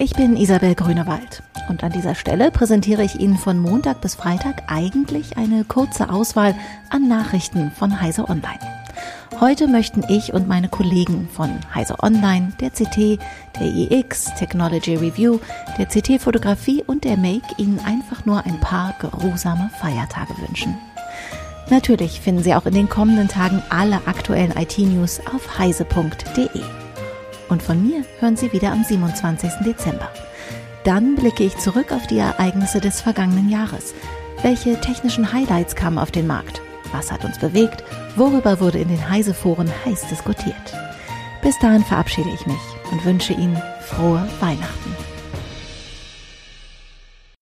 Ich bin Isabel Grünewald und an dieser Stelle präsentiere ich Ihnen von Montag bis Freitag eigentlich eine kurze Auswahl an Nachrichten von Heise Online. Heute möchten ich und meine Kollegen von Heise Online, der CT, der IX, Technology Review, der CT Fotografie und der Make Ihnen einfach nur ein paar geruhsame Feiertage wünschen. Natürlich finden Sie auch in den kommenden Tagen alle aktuellen IT-News auf heise.de. Und von mir hören Sie wieder am 27. Dezember. Dann blicke ich zurück auf die Ereignisse des vergangenen Jahres. Welche technischen Highlights kamen auf den Markt? Was hat uns bewegt? Worüber wurde in den Heise-Foren heiß diskutiert? Bis dahin verabschiede ich mich und wünsche Ihnen frohe Weihnachten.